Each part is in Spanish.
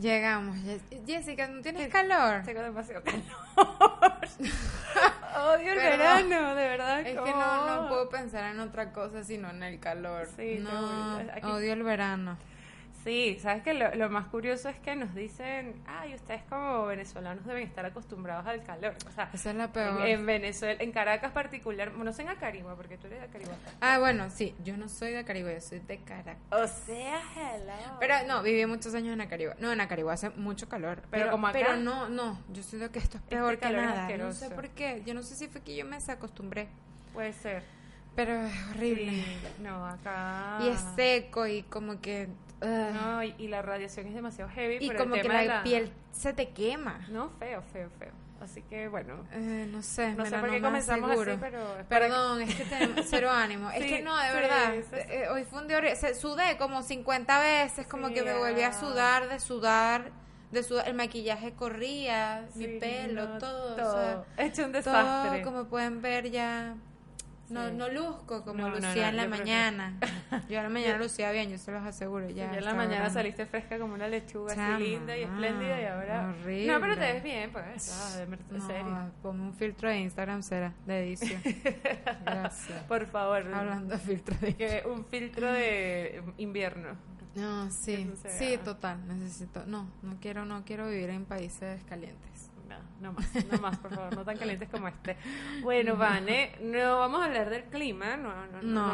Llegamos. Jessica, ¿no tienes calor? Tengo demasiado calor. Odio el Pero- verano, de verdad. Es que no, no puedo pensar en otra cosa sino en el calor. Sí, no, odio el verano. Sí, sabes que lo, lo más curioso es que nos dicen, ay, ustedes como venezolanos deben estar acostumbrados al calor. O sea, Esa es la peor. en Venezuela, en Caracas particular, no sé en Acarigua, porque tú eres de Acarigua. Ah, bueno, sí, yo no soy de Acarigua, yo soy de Caracas. O sea, hello. Pero no, viví muchos años en Acarigua. No, en Acarigua hace mucho calor. Pero como acá. Pero no, no, yo siento que esto es peor que calor es nada. No sé por qué. Yo no sé si fue que yo me desacostumbré. Puede ser. Pero es horrible. Sí, no, acá. Y es seco y como que... No, y, y la radiación es demasiado heavy. y como el que la, piel se te quema. No, feo, feo, feo. Así que bueno. Eh, no sé, No sé por qué comenzamos seguro. así, pero. Perdón, es que tenemos cero ánimo. Es que no, de sí, verdad. sí, eh, hoy fue un día horrible. Se- Sudé como 50 veces, como que me volví a ah. sudar, de sudar, de sudar. El maquillaje corría, mi pelo, no, todo. o Todo. sea, Hecho un todo, desastre. como pueden ver, ya. No, Sí. no luzco como No, lucía no, en la yo que- mañana. Yo en la mañana lucía bien, yo se los aseguro. Ya, Ya en la mañana saliste fresca como una lechuga Chama, así linda y espléndida y ahora. horrible. No, pero te ves bien, pues. Ah, No, serio. ponme un filtro de Instagram, será, de edición. Gracias. Por favor. Hablando de filtro de Que un filtro de invierno. No, sí, sí, total, necesito, no, no quiero, no quiero vivir en países calientes. No, no más, no más, por favor, no tan calientes como este. Bueno, Vane, no vamos a hablar del clima, no, no, no. No,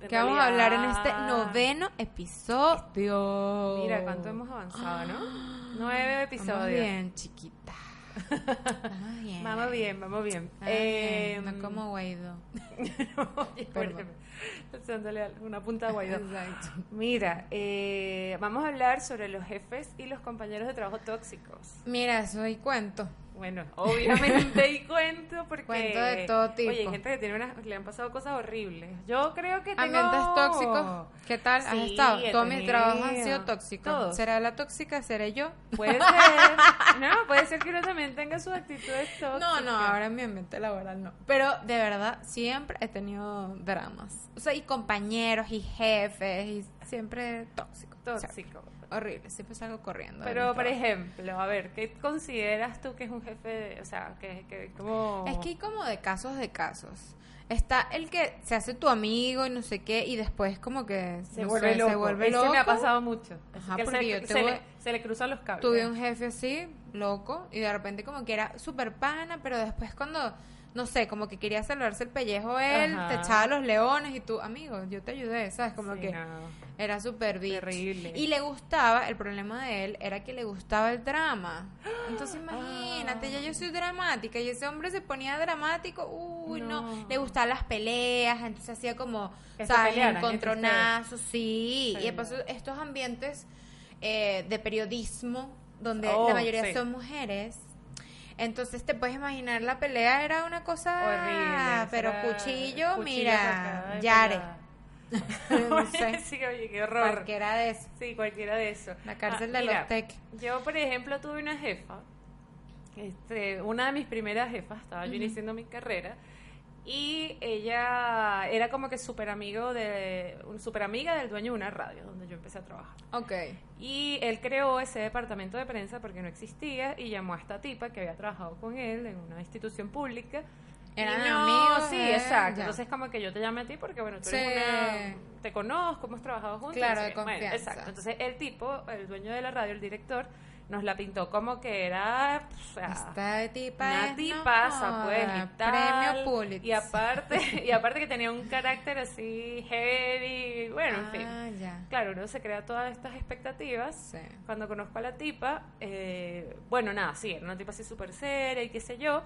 no. Que vamos a hablar en este noveno episodio. Mira cuánto hemos avanzado, ¿no? Nueve Vamos episodios. bien, chiquita. Vamos bien. Vamos bien, vamos bien. Vamos bien, Eh, no como Guaidó. Echándole una punta de guaidó. Exacto. Mira, eh, vamos a hablar sobre los jefes y los compañeros de trabajo tóxicos. Mira, soy cuento. Bueno, obviamente y cuento porque... Cuento de todo tipo. Oye, hay gente que tiene unas, le han pasado cosas horribles. Yo creo que tengo... Ambientes tóxicos, ¿qué tal? ¿Has estado? Todos mis trabajos han sido tóxicos. ¿Será la tóxica? ¿Seré yo? Puede ser. No, puede ser que uno también tenga sus actitudes tóxicas. No, no, ahora en mi ambiente laboral no. Pero de verdad, siempre he tenido dramas. O sea, y compañeros y jefes, y siempre tóxico. Tóxico. Horrible, siempre salgo corriendo. Pero, por ejemplo, a ver, ¿qué consideras tú que es un jefe? de- o sea, que, que como... Es que hay como de casos de casos. Está el que se hace tu amigo y no sé qué, y después como que se no vuelve sé, loco. se vuelve Ese loco. me ha pasado mucho. Ajá, Que porque se, yo se te voy- le, se le cruzan los cables. Tuve un jefe así, loco, y de repente como que era súper pana, pero después cuando, no sé, como que quería salvarse el pellejo él, Ajá. te echaba los leones y tú, amigo, yo te ayudé, ¿sabes? Como Sí, que no. era súper. Terrible. Y le gustaba, el problema de él era que le gustaba el drama. Entonces Ah. imagínate, ya yo soy dramática y ese hombre se ponía dramático, uy, no, No. le gustaban las peleas, entonces hacía como, ¿sabes? Encontronazos, sí. Sí. Y de paso, estos ambientes eh, de periodismo, donde Oh, la mayoría sí. son mujeres. Entonces te puedes imaginar la pelea era una cosa Horrible. pero Era cuchillo, mira, Yare. no sé, sí, oye, qué horror. cualquiera de eso. Sí, cualquiera de eso. La cárcel Ah, de mira, los tech. Yo, por ejemplo, tuve una jefa, este, una de mis primeras jefas, estaba yo iniciando mi carrera, y ella era como que súper amigo de, un super amiga del dueño de una radio donde yo empecé a trabajar. Ok. Y él creó ese departamento de prensa porque no existía y llamó a esta tipa que había trabajado con él en una institución pública. Eran no, amigos, Sí, eh, exacto. ya. Entonces como que yo te llamé a ti porque, bueno, tú eres Sí. una... Te conozco, hemos trabajado juntos. Claro, de. Bueno, confianza. exacto. Entonces el tipo, el dueño de la radio, el director, nos la pintó como que era... o sea, Esta tipa una tipaza, no pues, y tal. Premio Pulitzer. Y aparte, y aparte que tenía un carácter así heavy, bueno, en fin. Ah, ya. Claro, uno se crea todas estas expectativas. Sí. Cuando conozco a la tipa, eh, bueno, nada, sí, era una tipa así súper seria y qué sé yo.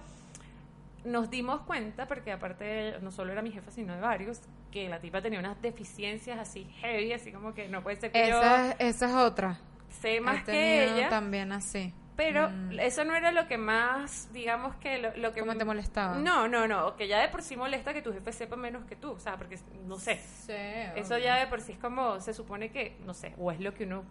Nos dimos cuenta, porque aparte no solo era mi jefa, sino de varios, que la tipa tenía unas deficiencias así heavy, así como que no puede ser que Esa, esa es otra. Sé más He que ella. también así. Pero Mm. eso no era lo que más, digamos que lo, lo que... ¿Cómo te molestaba? No, no, no, que ya de por sí molesta que tu jefe sepa menos que tú, o sea, porque, no sé, Sí, eso ya de por sí es como, se supone que, no sé, o es lo que uno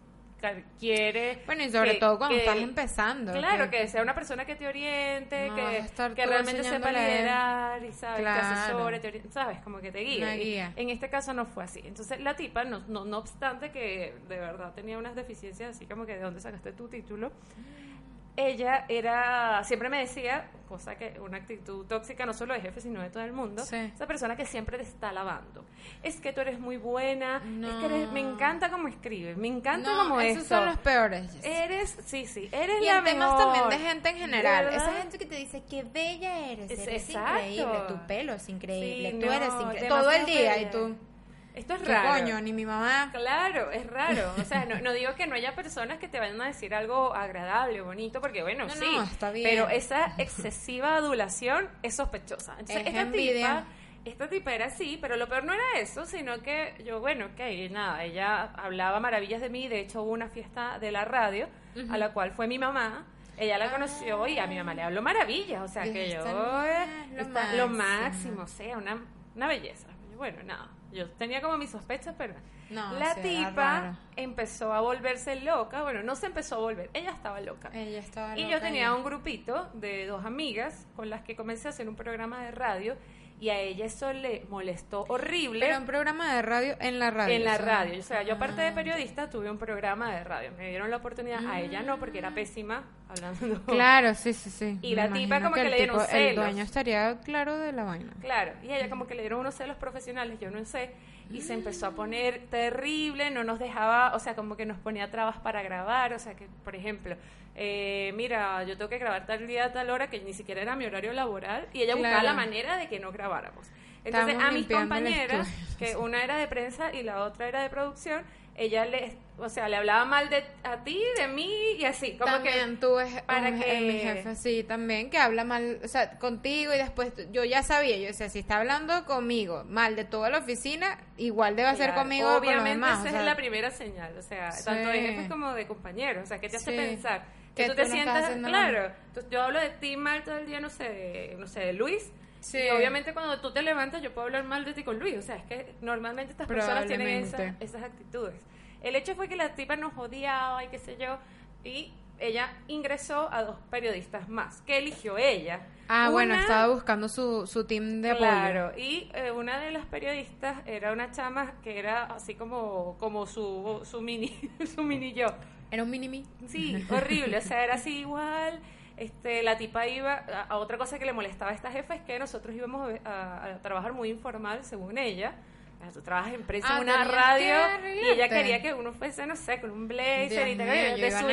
quiere... Bueno, y sobre que- todo cuando que- estás empezando. Claro, que sea una persona que te oriente, No que, realmente sepa liderar y sabes, Claro. que asesore, te sabes, como que te guíe. Guía. En este caso no fue así. Entonces la tipa, no, no, no obstante que de verdad tenía unas deficiencias, así como que de dónde sacaste tu título, ella era, siempre me decía, cosa que una actitud tóxica no solo de jefe, sino de todo el mundo, Sí. esa persona que siempre te está alabando. Es que tú eres muy buena, es que eres, me encanta cómo escribes, me encanta no, cómo esos esto. son los peores. Eres, sí, sí, eres y la en temas mejor. también de gente en general. ¿Verdad? Esa gente que te dice, qué bella eres, Es- eres exacto. increíble, tu pelo es increíble, Sí, tú no, eres increíble. Todo el día bella. y tú, Esto es ¿qué raro. coño? Ni mi mamá. Claro, es raro. O sea, no, no digo que no haya personas que te vayan a decir algo agradable bonito, porque bueno, No, sí. no, está bien. Pero esa excesiva adulación es sospechosa. Entonces, Es esta envidia. tipa, esta tipa era así, pero lo peor no era eso, sino que yo, bueno, ok, nada, ella hablaba maravillas de mí. De hecho, hubo una fiesta de la radio a la cual fue mi mamá. Ella la conoció y a mi mamá le habló maravillas. O sea, que yo. lo está- lo máximo. máximo, o sea, una, una belleza. Bueno, nada. Yo tenía como mis sospechas, pero No, la sí, tipa empezó a volverse loca. Bueno, no se empezó a volver, ella estaba loca. Ella estaba Y loca yo tenía un grupito de dos amigas con las que comencé a hacer un programa de radio y a ella eso le molestó horrible Pero un programa de radio en la radio. en la o sea. radio. O sea, yo aparte de Ah, periodista tuve un programa de radio. Me dieron la oportunidad, a ella no, porque era pésima hablando. Claro, sí, sí, sí. Y Me la tipa como que el le dieron tipo- El celos. dueño estaría claro de la vaina. Claro, y ella como que le dieron unos celos profesionales, yo no sé, y se empezó a poner terrible, no nos dejaba, o sea, como que nos ponía trabas para grabar, o sea, que, por ejemplo, eh, mira, yo tengo que grabar tal día, tal hora, que ni siquiera era mi horario laboral, y ella buscaba la manera de que no grabáramos. Entonces, Estamos a mis compañeras, que una era de prensa y la otra era de producción, ella le, o sea, le hablaba mal de a ti, de mí, y así, como también que... tuve para un- que- mi jefe sí también que habla mal o sea contigo y después tú- yo ya sabía yo decía si está hablando conmigo mal de toda la oficina igual debe hacer Claro, conmigo con los Obviamente demás, esa o sea, es la primera señal, o sea, Sí. tanto de jefes como de compañeros, o sea, que te hace Sí. pensar que, Que tú tú te no sientas, claro, tú- yo hablo de ti mal todo el día, no sé, no sé, de Luis, Sí. y obviamente cuando tú te levantas yo puedo hablar mal de ti con Luis, o sea, es que normalmente estas personas tienen esas, actitudes. El hecho fue que la tipa nos odiaba y qué sé yo, y ella ingresó a dos periodistas más, que eligió ella. ah bueno estaba buscando su, su team de apoyo Claro, y eh, una de las periodistas era una chama que era así como, como su, su mini, su mini yo. era un mini mí Sí, horrible, o sea, era así igual. Este, la tipa iba, a, otra cosa que le molestaba a esta jefa es que nosotros íbamos a trabajar muy informal, según ella. Tú trabajas en prensa Ah, en una radio y ella quería que uno fuese, no sé, con un blazer Dios y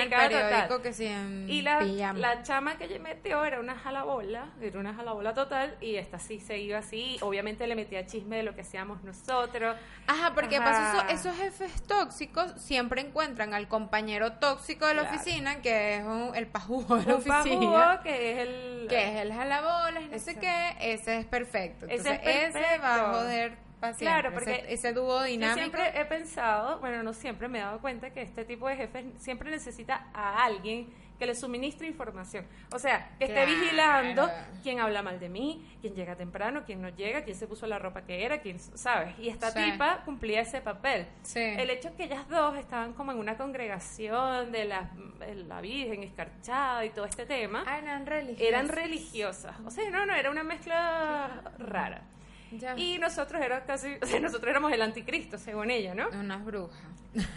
tal, periódico que sí en Y la, pijama. la chama que ella metió era una jalabola, era una jalabola total, y esta sí se iba así, obviamente le metía chisme de lo que hacíamos nosotros. Ajá, porque Ajá. pasa eso- esos jefes tóxicos siempre encuentran al compañero tóxico de la Claro. oficina, que es un- el pajugo de la Un oficina. pajugo que es el... que es el jalabolas, no sé qué, ese es perfecto. Ese Entonces, es ese va a perfecto. joder Claro, porque ese, ese dúo Yo dinámico. siempre he pensado, bueno, no siempre me he dado cuenta que este tipo de jefes siempre necesita a alguien que le suministre información. O sea, que esté vigilando quién habla mal de mí, quién llega temprano, quién no llega, quién se puso la ropa que era, quién, ¿sabes? Y esta Sí. tipa cumplía ese papel. Sí. El hecho que ellas dos estaban como en una congregación de la, de la Virgen escarchada y todo este tema, Ah, eran religiosas. eran religiosas. O sea, no, no, era una mezcla rara. Ya. Y nosotros era casi, o sea, nosotros éramos el anticristo, según ella, ¿no? Unas brujas.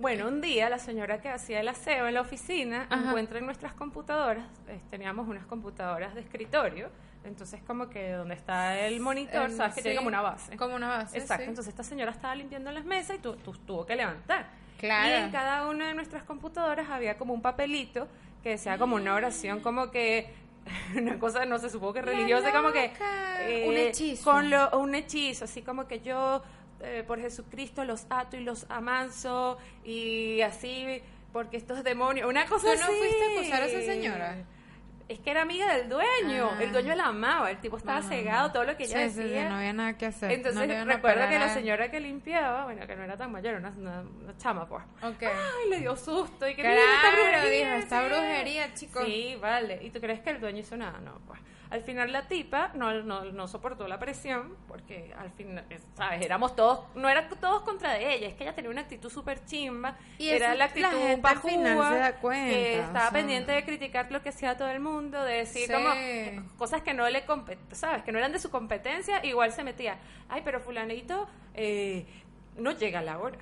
Bueno, un día la señora que hacía el aseo en la oficina Ajá. encuentra en nuestras computadoras, eh, teníamos unas computadoras de escritorio, entonces como que donde está el monitor, sabes que tiene como una base. Como una base. Exacto, sí. entonces esta señora estaba limpiando las mesas y tu, tu- tuvo que levantar. Claro. Y en cada una de nuestras computadoras había como un papelito que decía como una oración, como que una cosa, no sé, supongo que religiosa, como que... eh. Un hechizo. Con lo, un hechizo, así como que yo eh, por Jesucristo los ato y los amanso y así porque estos demonios, una cosa ¿Tú no así. fuiste a acusar a esa señora? Es que era amiga del dueño, Ah. el dueño la amaba, el tipo estaba cegado, todo lo que ella Sí, sí, sí, decía. no había nada que hacer. Entonces No recuerdo que la señora que limpiaba, bueno, que no era tan mayor, una, una, una chama, pues. Ok. Ay, le dio susto y que mira esta Claro, brujería, dijo, esta sí". brujería, chicos. Sí, vale. ¿Y tú crees que el dueño hizo nada? No, pues. Al final la tipa no, no, no soportó la presión porque al final, ¿sabes? Éramos todos, no eran todos contra de ella, es que ella tenía una actitud súper chimba. Y era la actitud la gente al final pajúa, se da cuenta, que o estaba sea. pendiente de criticar lo que hacía todo el mundo, de decir Sí. como cosas que no le ¿sabes? Que no eran de su competencia, igual se metía, ay, pero fulanito eh, no llega a la hora.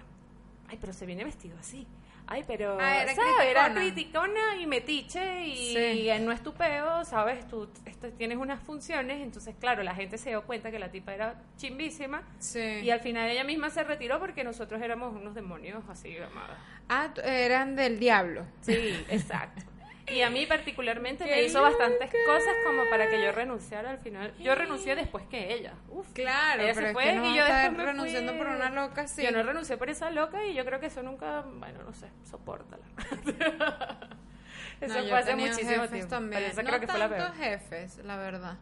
Ay, pero se viene vestido así. Ay, pero Ah, era ¿sabes? era criticona. criticona y metiche y, Sí. y no es tu peo, ¿sabes? Tú esto, tienes unas funciones, entonces claro, la gente se dio cuenta que la tipa era chimbísima Sí. y al final ella misma se retiró porque nosotros éramos unos demonios así, amadas. Ah, eran del diablo. Sí, exacto. Y a mí particularmente ¡Qué me hizo bastantes loca! cosas como para que yo renunciara al final. Yo renuncié después que ella. Uf. Claro, Ella pero se es fue que no y yo después me renunciando fui. por una loca así. Yo no renuncié por esa loca y yo creo que eso nunca, bueno, no sé, sopórtala. eso No, fue hace muchísimo jefes tiempo. También. Pero esa no creo que fue la tantos peor. jefes, la verdad.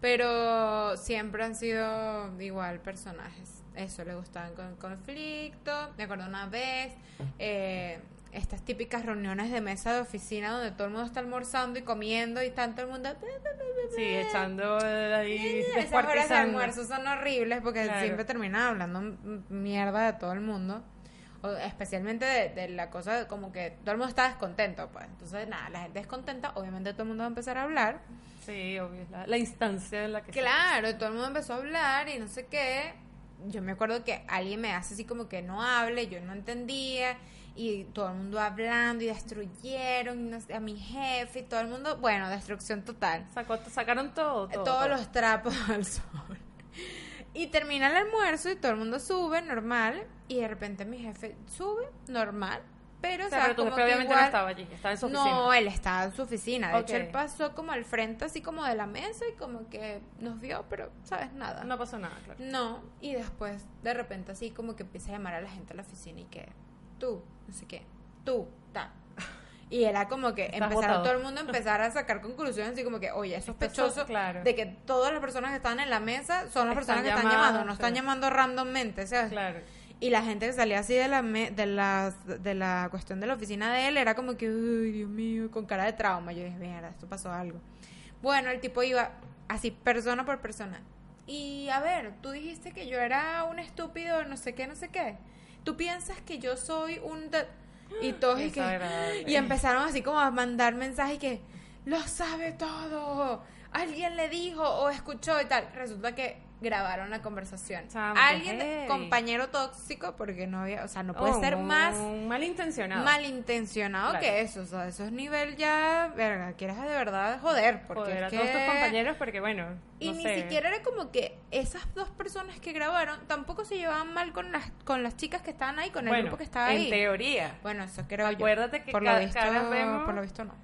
Pero siempre han sido igual personajes. Eso, le gustaban con conflicto. Me acuerdo una vez, eh, estas típicas reuniones de mesa de oficina donde todo el mundo está almorzando y comiendo y está todo el mundo... Sí, echando ahí, Esas horas de almuerzo son horribles porque Claro. siempre terminan hablando mierda de todo el mundo. O especialmente de, de la cosa de como que todo el mundo está descontento, pues. Entonces, nada, la gente descontenta, obviamente todo el mundo va a empezar a hablar. Sí, obvio, la, la instancia en la que Claro, todo el mundo empezó a hablar y no sé qué. Yo me acuerdo que alguien me hace así como que no hable, yo no entendía. Y todo el mundo hablando y destruyeron y no sé, a mi jefe y todo el mundo, bueno, destrucción total. Sacó- sacaron todo, todo, todos todo. los trapos al sol. Y termina el almuerzo y todo el mundo sube, normal. Y de repente mi jefe sube, normal. Pero, O o sea, sea, pero tu jefe obviamente no estaba allí, estaba en su oficina. No, él estaba en su oficina. De hecho, él pasó como al frente, así como de la mesa, y como que nos vio, pero, ¿sabes? Nada. No pasó nada, claro. No, y después, de repente, así como que empieza a llamar a la gente a la oficina y que tú, no sé qué, tú, ta. Y era como que empezaron todo el mundo a empezar a sacar conclusiones, así como que, oye, es sospechoso claro. de que todas las personas que están en la mesa son las Están personas que están llamando, no están sí. llamando randommente, ¿sabes? Claro. Y la gente que salía así de la, me- de, la, de la cuestión de la oficina de él era como que, uy, Dios mío, con cara de trauma. Yo dije, mierda, esto pasó algo. Bueno, el tipo iba así, persona por persona. Y a ver, tú dijiste que yo era un estúpido, no sé qué, no sé qué. Tú piensas que yo soy un... de-?" Y todos y que... Y empezaron así como a mandar mensajes que lo sabe todo. Alguien le dijo o escuchó y tal. Resulta que grabaron la conversación. Chamo, Alguien, compañero tóxico, porque no había, o sea, no puede Oh, ser más malintencionado. malintencionado Claro. que eso. O sea, eso es nivel ya, verga, quieres de verdad joder. Porque Joder es a que- todos tus compañeros porque, bueno, y no ni sé. siquiera era como que esas dos personas que grabaron tampoco se llevaban mal con las con las chicas que estaban ahí, con el bueno, grupo que estaba en ahí. teoría. Bueno, eso creo yo. Acuérdate que por ca- lo visto, caras vemos. por lo visto no.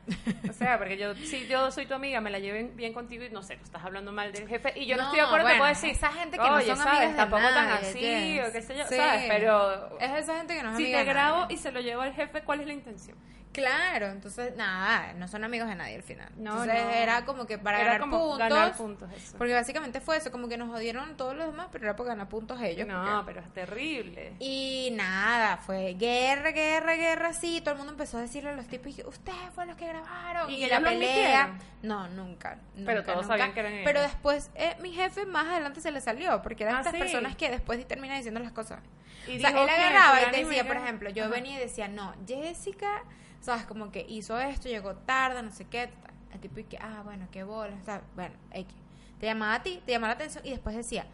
O sea, porque yo, si yo soy tu amiga, me la lleven bien contigo y no sé, tú estás hablando mal del jefe y yo no, No, estoy de acuerdo, te puedo decir. esa gente que no son ¿sabes? amigas de Tampoco tan nadie, así, o qué sé yo, Sí. ¿sabes? Pero. Es esa gente que no es si amiga te de grabo nadie. y se lo llevo al jefe, ¿cuál es la intención? Claro, entonces nada, no son amigos de nadie al final. No, entonces no. era como que para Era ganar como puntos. ganar puntos, eso. Porque básicamente fue eso, como que nos jodieron todos los demás, pero era por ganar puntos ellos. no, porque- pero es terrible. Y nada, fue guerra, guerra, guerra, así. Todo el mundo empezó a decirle a los tipos, ustedes fueron los que grabaron. ¿Y Y, la pelea. No, nunca. Pero nunca, todos nunca. sabían que eran ellos. Pero después, eh, mi jefe más adelante se le salió, porque eran Ah, estas ¿sí? personas que después terminan diciendo las cosas. Y o sea, dijo él agarraba y decía, por ejemplo, yo Ajá. venía y decía, no, Jessica, sabes, como que hizo esto, llegó tarde, no sé qué. El tipo y que, ah, bueno, qué bola, o sea, bueno, X. Te llamaba a ti, te llamaba la atención y después decía,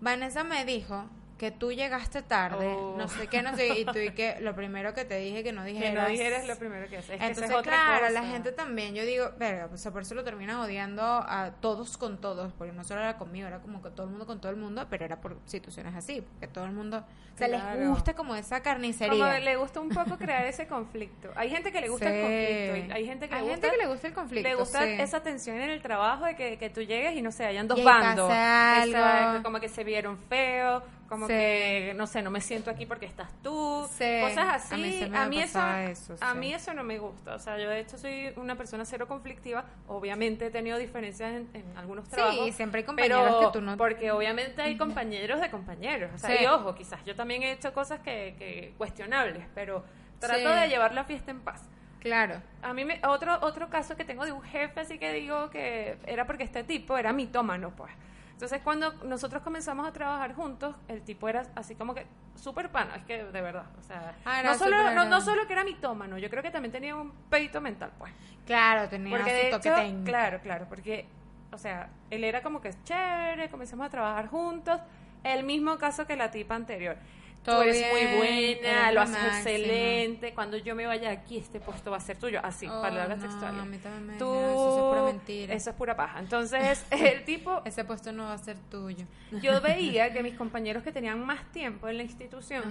Vanessa me dijo que tú llegaste tarde, Oh. no sé qué, no sé, y tú y que lo primero que te dije que no Que dijeras. no dijeras lo primero que haces. Que Entonces, es claro, cosa. la gente también, yo digo, verga, pues por eso lo terminan odiando a todos con todos, porque no solo era conmigo, era como que todo el mundo con todo el mundo, pero era por situaciones así, porque todo el mundo, o sea, les gusta como esa carnicería. Como le gusta un poco crear ese conflicto. Hay gente que le gusta Sí. el conflicto. hay gente que Hay le gente gusta, que le gusta el conflicto, Le gusta sí. esa tensión en el trabajo de que, que tú llegues y no sé, hayan dos Y bandos. Exacto, como que se vieron feo, Como Sí. que, no sé, no me siento aquí porque estás tú. Sí, Cosas así. a mí se me a mí pasaba eso, a sí. mí eso no me gusta. O sea, yo de hecho soy una persona cero conflictiva. Obviamente he tenido diferencias en, en algunos Sí, trabajos. siempre hay compañeros pero que tú no- Porque obviamente hay compañeros de compañeros. O sea, Sí. y ojo, quizás yo también he hecho cosas que, que cuestionables, pero trato Sí. de llevar la fiesta en paz. Claro. A mí, me, otro, otro caso que tengo de un jefe, así que digo que era porque este tipo era mitómano, pues. Entonces, cuando nosotros comenzamos a trabajar juntos, el tipo era así como que súper pana, es que de verdad, o sea, Ah, no, solo, no, solo que era mitómano, yo creo que también tenía un peito mental, pues. Claro, tenía Porque de hecho, técnico. claro, claro, porque, o sea, él era como que chévere, comenzamos a trabajar juntos, el mismo caso que la tipa anterior. Todo Tú eres bien, muy buena, lo haces máximo. excelente. Cuando yo me vaya aquí, este puesto va a ser tuyo. Así, Oh, palabras no, textuales. a mí también Tú, eso, es pura mentira. Eso es pura paja. Entonces, el tipo, Ese puesto no va a ser tuyo. yo veía que mis compañeros que tenían más tiempo en la institución,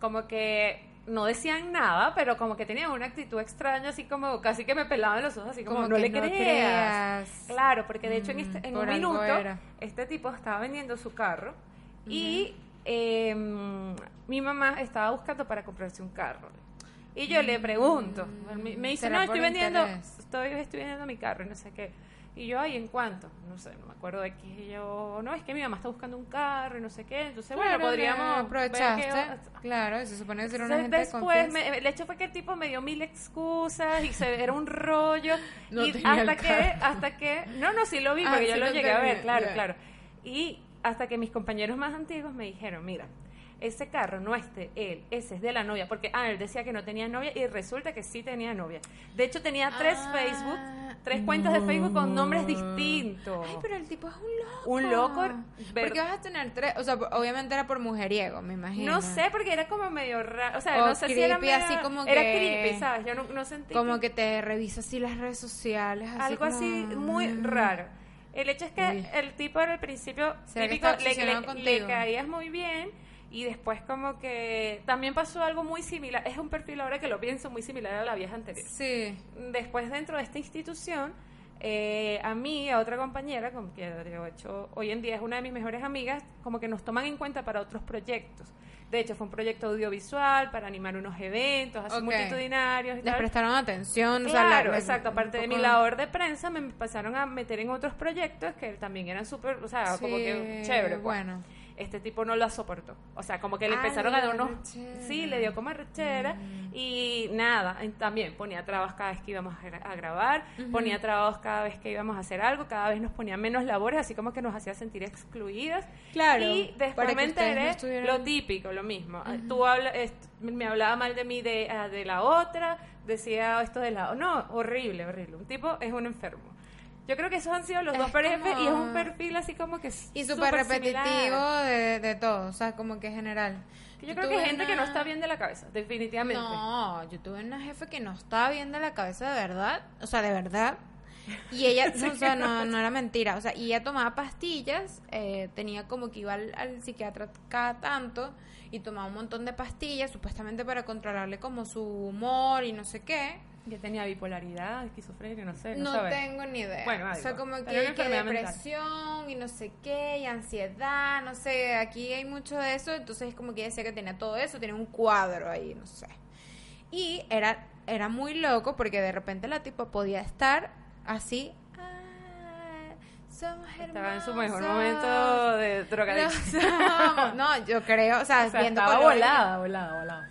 como que no decían nada, pero como que tenían una actitud extraña, así como casi que me pelaban los ojos, así como, Como no le no creas. creas. Claro, porque de hecho en, Mm, este, en por un minuto era. este tipo estaba vendiendo su carro y eh, mi mamá estaba buscando para comprarse un carro. Y yo le pregunto, me, me dice, Mm, ¿Será no, estoy vendiendo, interés? estoy, estoy vendiendo mi carro y no sé qué. Y yo, ay, ¿en cuánto? No sé, no me acuerdo de qué. Y yo, no, es que mi mamá está buscando un carro y no sé qué. Entonces, Claro, bueno, podríamos aprovechaste. ver qué- Claro, se supone que era una gente de después, me- el hecho fue que el tipo me dio mil excusas y se, era un rollo. No y tenía hasta que, hasta que, no, no, sí lo vi Ah, porque yo sí lo lo llegué a ver, tenía, claro, ya. claro. Y hasta que mis compañeros más antiguos me dijeron, mira, ese carro no es de él, ese es de la novia, porque ah, él decía que no tenía novia y resulta que sí tenía novia. De hecho tenía tres Ah, Facebook, tres cuentas de Facebook con nombres no. distintos. Ay, pero el tipo es un loco. Un loco, ver- Porque vas a tener tres, o sea, obviamente era por mujeriego, me imagino. No sé, porque era como medio raro, o sea, O no sé si era medio- así como era que- creepy, ¿sabes? Yo no, no sentí Como que te revisa así las redes sociales. Así algo como, así muy mm. raro. El hecho es que Uy. el tipo al principio ¿Será que típico, le, caías muy bien y después como que también pasó algo muy similar. Es un perfil ahora que lo pienso muy similar a la vieja anterior. Sí. Después dentro de esta institución, eh, a mí, a otra compañera, con que de hecho hoy en día es una de mis mejores amigas, como que nos toman en cuenta para otros proyectos. De hecho, fue un proyecto audiovisual para animar unos eventos así multitudinarios y Les tal. prestaron atención. o sea, Claro, la- exacto. Aparte de mi labor de prensa, me empezaron a meter en otros proyectos que también eran súper, o sea, como que chévere. pues. Bueno. Este tipo no la soportó. O sea, como que le Ah, empezaron a dar unos... Sí, le dio como rechera. Mm. Y nada, también ponía trabas cada vez que íbamos a, gra- a grabar, ponía trabas cada vez que íbamos a hacer algo, cada vez nos ponía menos labores, así como que nos hacía sentir excluidas. Claro, Y después me no enteré estuvieran- lo típico, lo mismo. Tú habla, me hablaba mal de mí de, ah, de la otra, decía esto de la... No, horrible, horrible. Un tipo es un enfermo. Yo creo que esos han sido los Es dos perfil como- y es un perfil así como que Y súper repetitivo de, de todo. O sea, como que general. Yo creo que hay gente que no está bien de la cabeza, definitivamente. No, yo tuve una jefe que no estaba bien de la cabeza de verdad, o sea, de verdad. Y ella, o sea, no, no era mentira, o sea, y ella tomaba pastillas, eh, tenía como que iba al, al psiquiatra cada tanto y tomaba un montón de pastillas, supuestamente para controlarle como su humor y no sé qué. Que tenía bipolaridad, esquizofrenia, no sé, no, No sabes. tengo ni idea. Bueno, o sea, algo. como que, mental. depresión y no sé qué, y ansiedad, no sé, aquí hay mucho de eso, entonces es como que ella decía que tenía todo eso, tenía un cuadro ahí, no sé. Y era, era muy loco porque de repente la tipa podía estar así, "Ah, somos Estaba en su mejor momento de drogadicción. amo". No, yo creo, o sea, O sea, viendo estaba volada, volada, volada.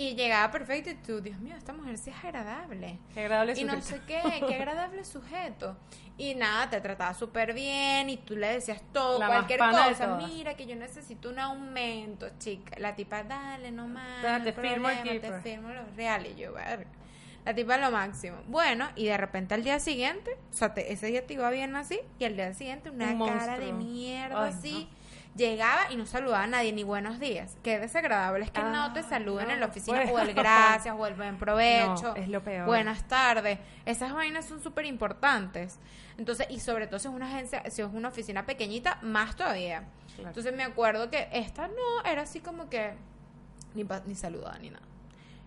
Y llegaba perfecto y tú, Dios mío, esta mujer sí es agradable. Qué agradable Y no sujeto. sé qué, qué agradable sujeto. Y nada, te trataba súper bien y tú le decías todo, La cualquier cosa. Mira, que yo necesito un aumento, chica. La tipa, dale, no más. Ya, no te firmo aquí, Te pues. firmo los reales. Y yo, verga. La tipa lo máximo. Bueno, y de repente al día siguiente, o sea, te- ese día te iba bien así, y al día siguiente una Un cara de mierda Ay, así. Llegaba y no saludaba a nadie, ni buenos días. Qué desagradable es que no te Ah, saluden no, en la oficina pues. o el gracias o el buen provecho. No, es lo peor. Buenas tardes. Esas vainas son súper importantes. Entonces, y sobre todo si es una agencia, si es una oficina pequeñita, más todavía. Claro. Entonces me acuerdo que esta no, era así como que ni, ni saludaba ni nada.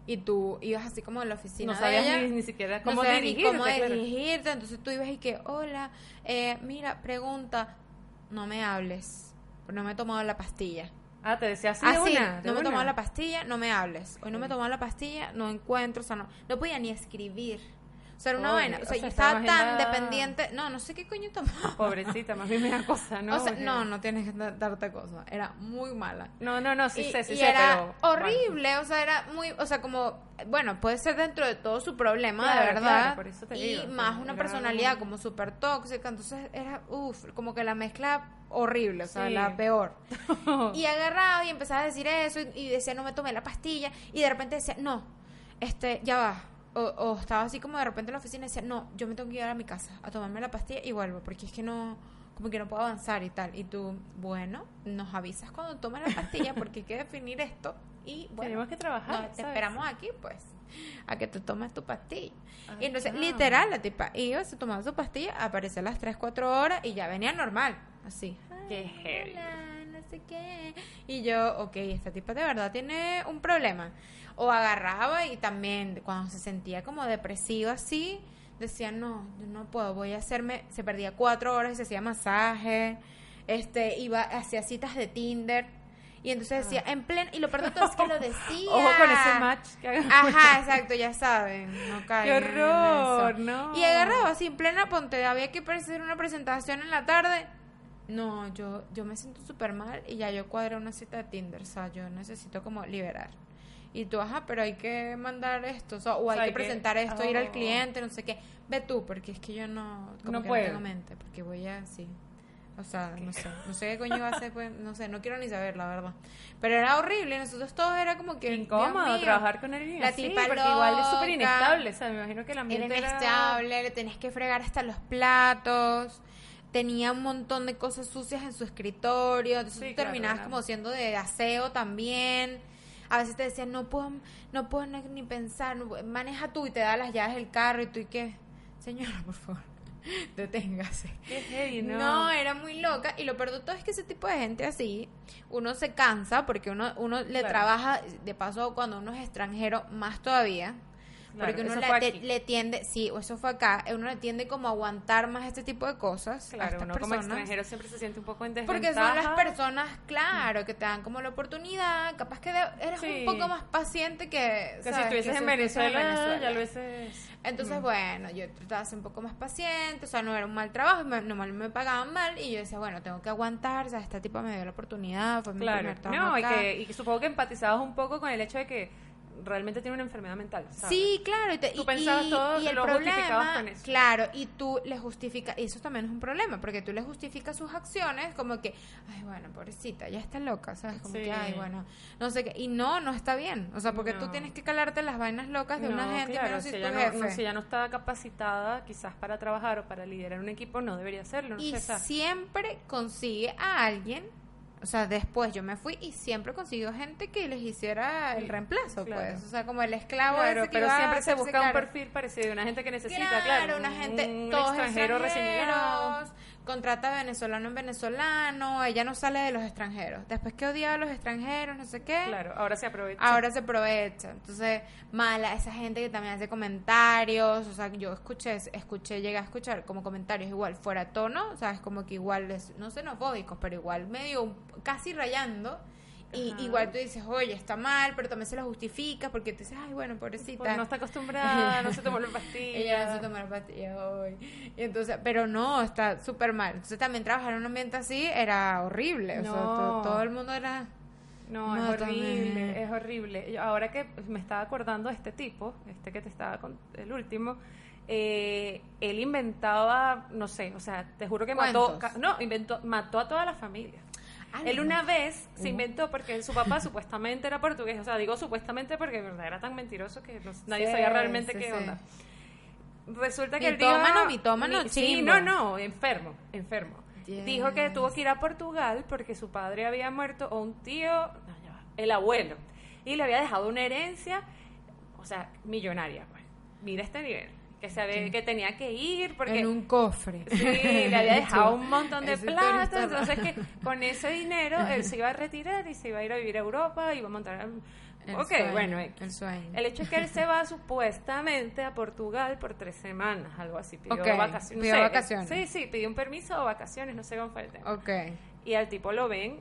Y tú ibas así como en la oficina No de sabías ella, ni, ni siquiera no cómo ni dirigirte. cómo claro. dirigirte, entonces tú ibas y que, hola, eh, mira, pregunta, no me hables, no me he tomado la pastilla. Ah, te decía así, de Así, una. de no me una. tomaba la pastilla, no me hables. Hoy no me Sí. tomaba la pastilla, no encuentro, o sea, no, no podía ni escribir. O sea, era una vaina. O o sea, yo estaba estaba tan dependiente. No, no sé qué coño tomaba. Pobrecita, más bien me da cosa, ¿no? o sea, Porque- no, no tienes que da- darte cosas. Era muy mala. No, no, no, sí y, sé, sí y sé, era pero... horrible, o sea, era muy, o sea, como, bueno, puede ser dentro de todo su problema, Claro, de verdad. claro, por eso te y más una personalidad como- como súper tóxica, entonces era, uff, como que la mezcla horrible, o sea, Sí. la peor. y agarraba y empezaba a decir eso y, y decía, no me tomé la pastilla, y de repente decía, no, este, ya va. O, o estaba así como de repente en la oficina y decía, no, yo me tengo que ir a mi casa a tomarme la pastilla y vuelvo, porque es que no, como que no puedo avanzar y tal. Y tú, bueno, nos avisas cuando tomes la pastilla porque hay que definir esto y bueno, Tenemos que trabajar, no, te ¿sabes? esperamos aquí pues a que te tomes tu pastilla. Ay, y entonces, literal, la tipa iba, se tomaba su pastilla, aparecía a las 3, 4 horas y ya venía normal, así. Qué heavy. hola, no sé qué. Y yo, ok, esta tipa de verdad tiene un problema. O agarraba y también cuando se sentía como depresiva así, decía, no, yo no puedo, voy a hacerme, se perdía cuatro horas y se hacía masaje, este, iba, hacía citas de Tinder. Y entonces decía, en pleno, y lo peor de todo es que lo decía. Ah. Ojo con ese match que. Ajá, exacto, ya saben. No ¡Qué caigan en horror! No. Y agarraba así en plena ponte, había que hacer una presentación en la tarde. No, yo, yo me siento súper mal y ya yo cuadré una cita de Tinder, o sea, yo necesito como liberar. Y tú, ajá, pero hay que mandar esto, o, sea, o hay sea, que hay que- presentar esto, ir al oh. cliente, no sé qué. Ve tú, porque es que yo no, como No que puedo. no tengo mente, porque voy a, sí. O sea, no sé, no sé qué coño va a hacer, pues, no sé, no quiero ni saber, la verdad. Pero era horrible, nosotros todos era como que... Incómodo mío, trabajar con alguien La así, tipa porque igual es súper loca. inestable, o sea, me imagino que el Era ambiente era... inestable, le tenías que fregar hasta los platos, tenía un montón de cosas sucias en su escritorio, entonces Sí, tú claro, terminabas era- como siendo de aseo también. A veces te decían, no puedo, no puedo ni- pensar, no puedo- maneja tú y te da las llaves del carro y tú y qué, señora, por favor, deténgase. Heavy, ¿no? No, era muy loca. Y lo peor de todo es que ese tipo de gente así, uno se cansa porque uno, uno le Claro. trabaja, de paso cuando uno es extranjero, más todavía. Claro, porque uno le, te- le tiende, sí, o eso fue acá, uno le tiende como a aguantar más este tipo de cosas. a Claro, estas uno como extranjero siempre se siente un poco en desventaja. Porque son las personas, claro, que te dan como la oportunidad, capaz que de- eres Sí. un poco más paciente que, Que si estuvieses en Venezuela, Venezuela. ya lo veces... Entonces, bueno, yo trataba de ser un poco más paciente, o sea, no era un mal trabajo, me, normal me pagaban mal, y yo decía, bueno, tengo que aguantar, o sea, esta tipo me dio la oportunidad, fue mi Claro, primer trabajo no, y que, y supongo que empatizabas un poco con el hecho de que realmente tiene una enfermedad mental, ¿sabes? Sí, claro, y, te- Tú y- pensabas y- todo, y el lo problema, con eso. claro, y tú le justificas, y eso también es un problema, porque tú le justificas sus acciones como que, ay, bueno, pobrecita, ya está loca, ¿sabes? Como Sí. que, ay, bueno, no sé qué, y no, no está bien, o sea, porque tú tienes que calarte las vainas locas de una gente, claro, menos si ella no, jefe. no, si ella no está capacitada quizás para trabajar o para liderar un equipo, no debería hacerlo, no y sé, siempre consigue a alguien, o sea, después yo me fui y siempre consiguió gente que les hiciera el reemplazo, claro. pues, o sea, como el esclavo Claro, ese que pero siempre se busca un perfil parecido, una gente que necesita, Claro, claro, una un- gente, un todos extranjero recién contrata venezolano en venezolano, ella no sale de los extranjeros. Después que odiaba a los extranjeros, no sé qué, Claro, ahora se aprovecha. ahora se aprovecha. Entonces, mala esa gente que también hace comentarios, o sea, yo escuché, escuché, llegué a escuchar como comentarios igual fuera tono, o sea, es como que igual, es, no xenofóbicos, pero igual medio, casi rayando. Y igual tú dices, oye, está mal, pero también se lo justificas porque te dices, ay, bueno, pobrecita. Porque no está acostumbrada, no se tomó la pastilla. Ella no se toma la pastilla hoy. Y entonces, pero no, está súper mal. Entonces también trabajar en un ambiente así era horrible. O sea, todo el mundo era... No, No, es también. horrible, es horrible. Yo ahora que me estaba acordando de este tipo, este que te estaba con el último, eh, él inventaba, no sé, o sea, te juro que mató, no, inventó, mató a toda la familia. Ay, Él no. una vez se inventó porque su papá supuestamente era portugués, o sea, digo supuestamente porque verdad era tan mentiroso que no- nadie Sí, sabía realmente sí, qué sí. onda. Resulta que él Mitómano, dijo- mitómano, mi- Sí, no, no, enfermo, enfermo. Dijo que tuvo que ir a Portugal porque su padre había muerto o un tío, no, ya va, el abuelo, y le había dejado una herencia, o sea, millonaria, pues. Mira este nivel, que que tenía que ir porque En un cofre. Sí, le había dejado un montón de plata, entonces que con ese dinero él se iba a retirar y se iba a ir a vivir a Europa, iba a montar... El ok, sueño, bueno. El sueño. El hecho es que él se va supuestamente a Portugal por tres semanas, algo así. Pidió Ok, vacaciones. no pidió sé, vacaciones. Sí, sí, pidió un permiso o vacaciones, no sé cómo fue el tema. Ok. Y al tipo lo ven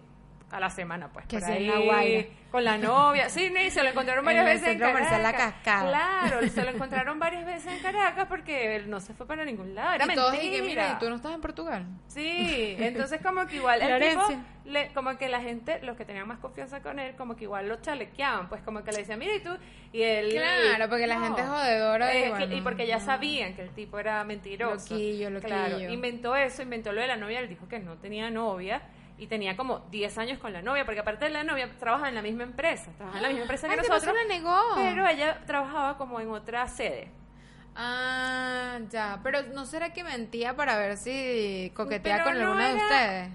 a la semana, pues. Que por en ahí, La. Con la novia. Sí, ni se lo encontraron varias En veces en comercial La Caracas. Cascada. Claro, se lo encontraron varias veces en Caracas porque él no se fue para ningún lado. Era y todos mentira. y que mira, ¿y tú no estás en Portugal? Sí, entonces como que igual el tipo, le- como que la gente, los que tenían más confianza con él, como que igual lo chalequeaban, pues como que le decían, mira, y tú, y él... Claro, porque la gente es jodedora que- bueno, y porque ya no. sabían que el tipo era mentiroso. Loquillo, loquillo. Claro, inventó eso, inventó lo de la novia, él dijo que no tenía novia, y tenía como 10 años con la novia, porque aparte de la novia, trabaja en la misma empresa, trabaja en la misma empresa que Ay, nosotros, la negó. pero ella trabajaba como en otra sede. Ah, ya. Pero ¿no será que mentía para ver si coquetea Pero con no alguna de ustedes?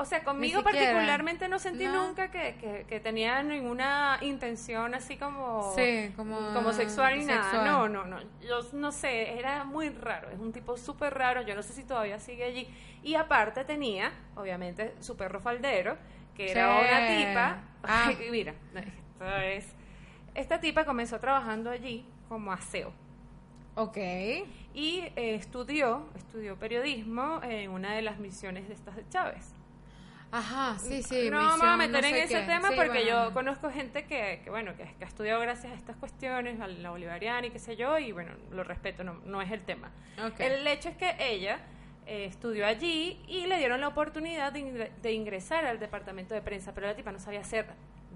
O sea, conmigo particularmente no sentí No. nunca que, que, que tenía ninguna intención así como, Sí, como- como sexual ni nada. No, no, no. Yo no sé, era muy raro. Es un tipo súper raro. Yo no sé si todavía sigue allí. Y aparte tenía, obviamente, su perro faldero, que era una tipa. Ah. Mira, esto es. Esta tipa comenzó trabajando allí como aseo. Ok. Y eh, estudió, estudió periodismo en una de las misiones de estas de Chávez. Ajá, sí, sí. no vamos a misión, meter no en ese qué. tema Sí, porque bueno. yo conozco gente que, que bueno, que, que ha estudiado gracias a estas cuestiones, a la bolivariana y qué sé yo, y bueno, lo respeto, no, no es el tema. El hecho es que ella eh, estudió allí y le dieron la oportunidad de, ingre- de ingresar al departamento de prensa, pero la tipa no sabía hacer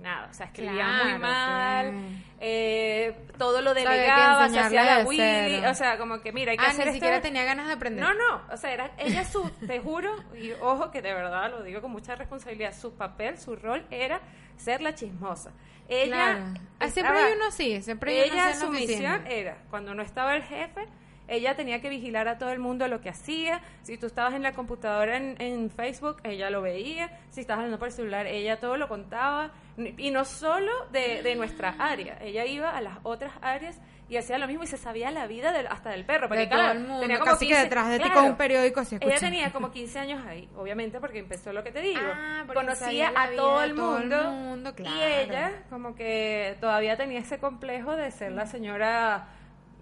nada, o sea, escribía Claro, muy mal, sí. eh, todo lo delegaba, se hacía la Willy, o sea, como que mira, hay que Ah, hacer ni esto. siquiera tenía ganas de aprender. No, no, o sea, era ella su, te juro, y ojo que de verdad lo digo con mucha responsabilidad, su papel, su rol era ser la chismosa. Ella Claro. Ah, siempre hay uno así, siempre hay uno ella su misión era cuando no estaba el jefe ella tenía que vigilar a todo el mundo lo que hacía si tú estabas en la computadora en, en Facebook ella lo veía si estabas hablando por el celular ella todo lo contaba y no solo de, de nuestra área ella iba a las otras áreas y hacía lo mismo y se sabía la vida del- hasta del perro porque de todo claro, el mundo, tenía como casi que 15 detrás de ti con un periódico ella tenía como 15 años ahí, obviamente, porque empezó lo que te digo. Ah, Conocía a todo el todo el mundo. mundo, claro. Y ella, como que todavía tenía ese complejo de ser la señora,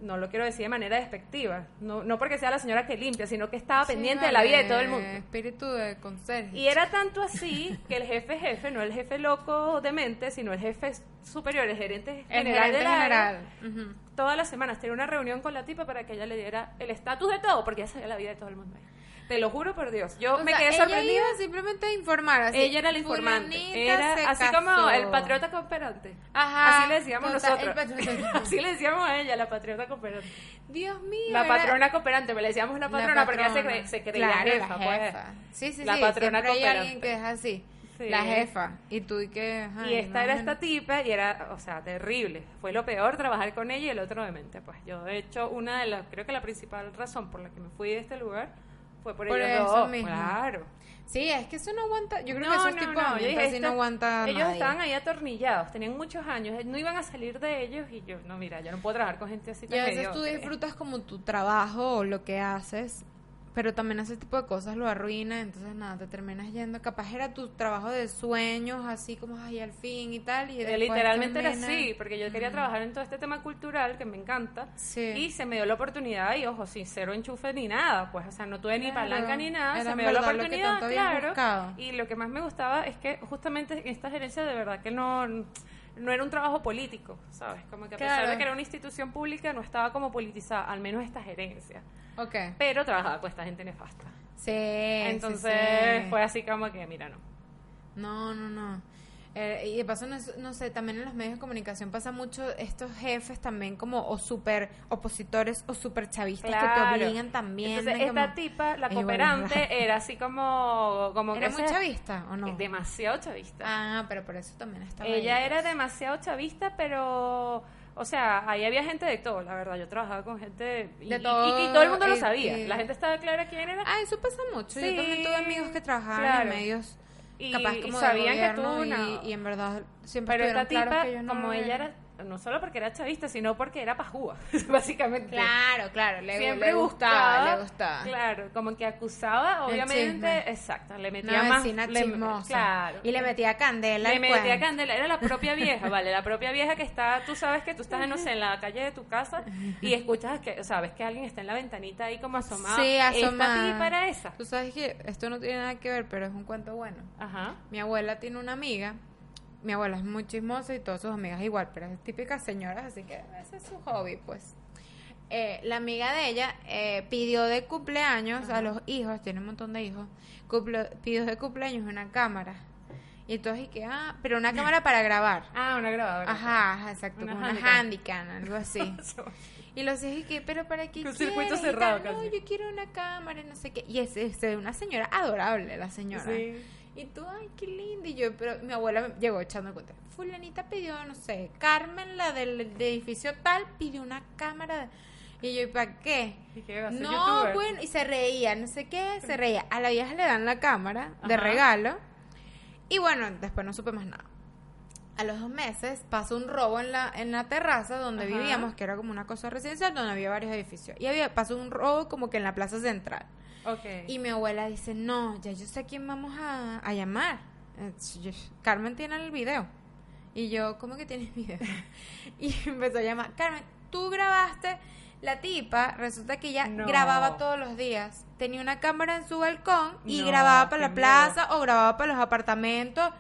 no lo quiero decir de manera despectiva, no, no porque sea la señora que limpia, sino que estaba Sí, pendiente de la vida de todo el mundo. Espíritu de conserje. Y era tanto así que el jefe jefe, no el jefe loco de mente, sino el jefe superior, el gerente el general gerente general. Todas las semanas tenía una reunión con la tipa para que ella le diera el estatus de todo, porque ella sabía la vida de todo el mundo. ahí. Te lo juro por Dios. Yo O me sea, quedé ella sorprendida. iba simplemente a informar. Así, ella era la informante. Era así casó. como el patriota cooperante. Ajá, Así le decíamos total, nosotros. así le decíamos a ella, la patriota cooperante. Dios mío. La era- patrona cooperante, me le decíamos la la patrona, porque ella se, se creía Claro, jefa, la pues. jefa. Sí, sí, La sí. patrona siempre hay alguien cooperante. que es así. Sí. La jefa. Y tú y que... Y esta era esta tipa y era, o sea, terrible. Fue lo peor trabajar con ella y el otro demente. Pues yo, de hecho, una de las, creo que la principal razón por la que me fui de este lugar fue por, Por ellos eso dos. mismo. Claro. Sí, es que eso no aguanta. Yo creo No, que esos no, tipos no, yo dije, no esta- aguanta Ellos nadie. estaban ahí atornillados, tenían muchos años, no iban a salir de ellos y yo, no, mira, yo no puedo trabajar con gente así Y a veces tú disfrutas como tu trabajo o lo que haces, pero también ese tipo de cosas lo arruina, entonces nada, te terminas yendo. Capaz era tu trabajo de sueños, así como, ay, al fin y tal. Y Eh, Literalmente era termina- así, porque yo quería trabajar en todo este tema cultural que me encanta. Sí. Y se me dio la oportunidad, y ojo, sin cero enchufe ni nada, pues, o sea, no tuve ni palanca ni nada, era se me dio la oportunidad, claro. Y lo que más me gustaba es que justamente en esta gerencia de verdad que no, no era un trabajo político, ¿sabes? Como que a pesar de que era una institución pública, no estaba como politizada, al menos esta gerencia. Ok. Pero trabajaba con esta gente nefasta. Sí. Entonces sí, sí. fue así como que, mira, no. No, no, no. Eh, y de paso, no, es- no sé, también en los medios de comunicación pasa mucho estos jefes también como o súper opositores o súper chavistas que te obligan también. Entonces, esta como- tipa, la bueno, cooperante, era así como... como ¿Era que muy chavista o no? Demasiado chavista. Ah, pero por eso también estaba Ella ahí, era demasiado chavista, pero... O sea, ahí había gente de todo, la verdad. Yo trabajaba con gente... Y, De y- todo, y, todo el mundo lo y- sabía. y- La gente estaba clara quién era. Ah, eso pasa mucho. Sí, Yo también tuve amigos que trabajaban claro. en medios y, capaz como sabían que tú... no. y, y en verdad siempre Pero esta tipa, que ellos no como ella era no solo porque era chavista, sino porque era pajúa, básicamente. Claro, claro, le, Siempre le gustaba, le gustaba. Claro, como que acusaba, obviamente, exacto, le metía Una más. le- claro. Y le metía candela Le metía candela, era la propia vieja, vale, la propia vieja que está, tú sabes que tú estás, no sé, en la calle de tu casa y escuchas que, sabes que alguien está en la ventanita ahí como asomado. Sí, tipa era esa. Tú sabes que esto no tiene nada que ver, pero es un cuento bueno. Ajá. Mi abuela tiene una amiga. Mi abuela es muy chismosa y todas sus amigas igual, pero es típica señoras, así que ese es su hobby, pues. Eh, la amiga de ella eh, pidió de cumpleaños a los hijos, tiene un montón de hijos, cumple- pidió de cumpleaños una cámara. Y entonces, que, ah, pero una cámara para grabar. Ah, una grabadora. Ajá, ajá, exacto, Una una Handycam. algo así. Y los dije que, pero ¿para qué Un circuito cerrado No, yo quiero una cámara y no sé qué. Y es, es una señora adorable, la señora. Sí. Y tú, ay, qué linda. Y yo, pero mi abuela me llegó echando cuenta. Fulanita pidió, no sé, Carmen, la del, del edificio tal, pidió una cámara. Y yo, ¿y para qué? Y No, youtuber. bueno, y se reía, no sé qué, se reía. A la vieja le dan la cámara de regalo. Y bueno, después no supe más nada. A los dos meses pasó un robo en la, en la terraza donde Ajá. vivíamos, que era como una cosa residencial, donde había varios edificios. Y había pasó un robo como que en la plaza central. Ok. Y mi abuela dice, no, ya yo sé a quién vamos a, a llamar. Carmen tiene el video. Y yo, ¿cómo que tienes video? y empezó a llamar, Carmen, tú grabaste la tipa, resulta que ella No. grababa todos los días. Tenía una cámara en su balcón y No, grababa para la plaza o grababa para los apartamentos.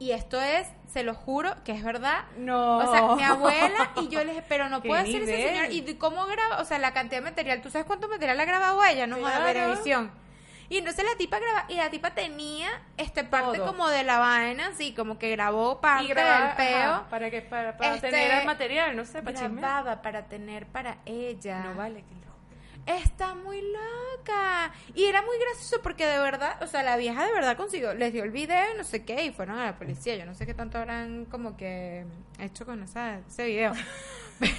Y esto es, se lo juro, que es verdad. No. O sea, mi abuela y yo le dije, pero no puede ser ese señor. ¿Y cómo graba? O sea, la cantidad de material. ¿Tú sabes cuánto material ha grabado ella? No Claro. televisión. Y entonces la tipa graba, y la tipa tenía este parte Todo. como de la vaina, así como que grabó parte y grababa, del peo. ajá, para que para, para Este, tener el material, no sé, para grababa para tener para ella. No vale, que. Está muy loca. Y era muy gracioso porque de verdad, o sea, la vieja de verdad consiguió, les dio el video y no sé qué, y fueron a la policía. Yo no sé qué tanto habrán como que hecho con esa, ese video. Pero,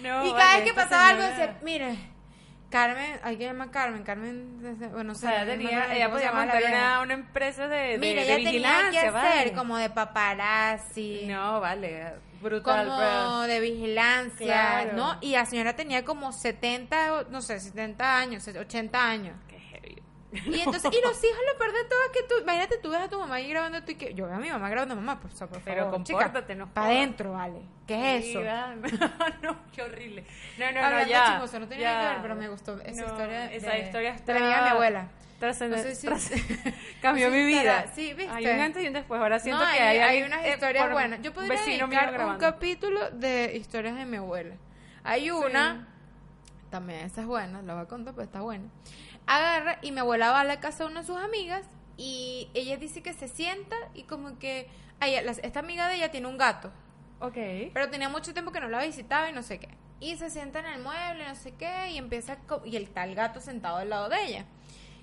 No, y cada vale, vez que pasaba algo decía, mire, Carmen, hay que llamar a Carmen, Carmen, bueno, O sea, ella, tenía, ella podía montar una, una empresa de, de, Mira, de ella tenía que vigilancia, hacer vale. como de paparazzi. No, vale, brutal, como bro. de vigilancia, Claro. ¿no? Y la señora tenía como 70, o- no sé, 70 años, 80 años. Qué heavy. Y entonces, y los hijos lo peor de todo que tú, imagínate, tú ves a tu mamá ahí grabando tú y que yo veo a mi mamá grabando mamá, pues, por Pero favor, compórtate, no para adentro, vale. ¿Qué es eso? Mira, No, qué horrible. No, no, Hablando no, ya. chismoso, no tenía ya. que ver, pero me gustó esa No, historia. Esa de- historia de la amiga de mi abuela. Trascende- No sé si- cambió mi vida. sí, ¿viste? Hay un antes y un después. Ahora siento no, que hay, hay, unas eh, historias buenas. Yo podría dedicar un capítulo de historias de mi abuela. Hay una, también esa es buena, la voy a contar, pero está buena. Agarra y mi abuela va a la casa de una de sus amigas y ella dice que se sienta y como que a ella- la- esta amiga de ella tiene un gato, Ok. pero tenía mucho tiempo que no la visitaba y no sé qué. Y se sienta en el mueble, no sé qué, y empieza, y el tal gato sentado al lado de ella.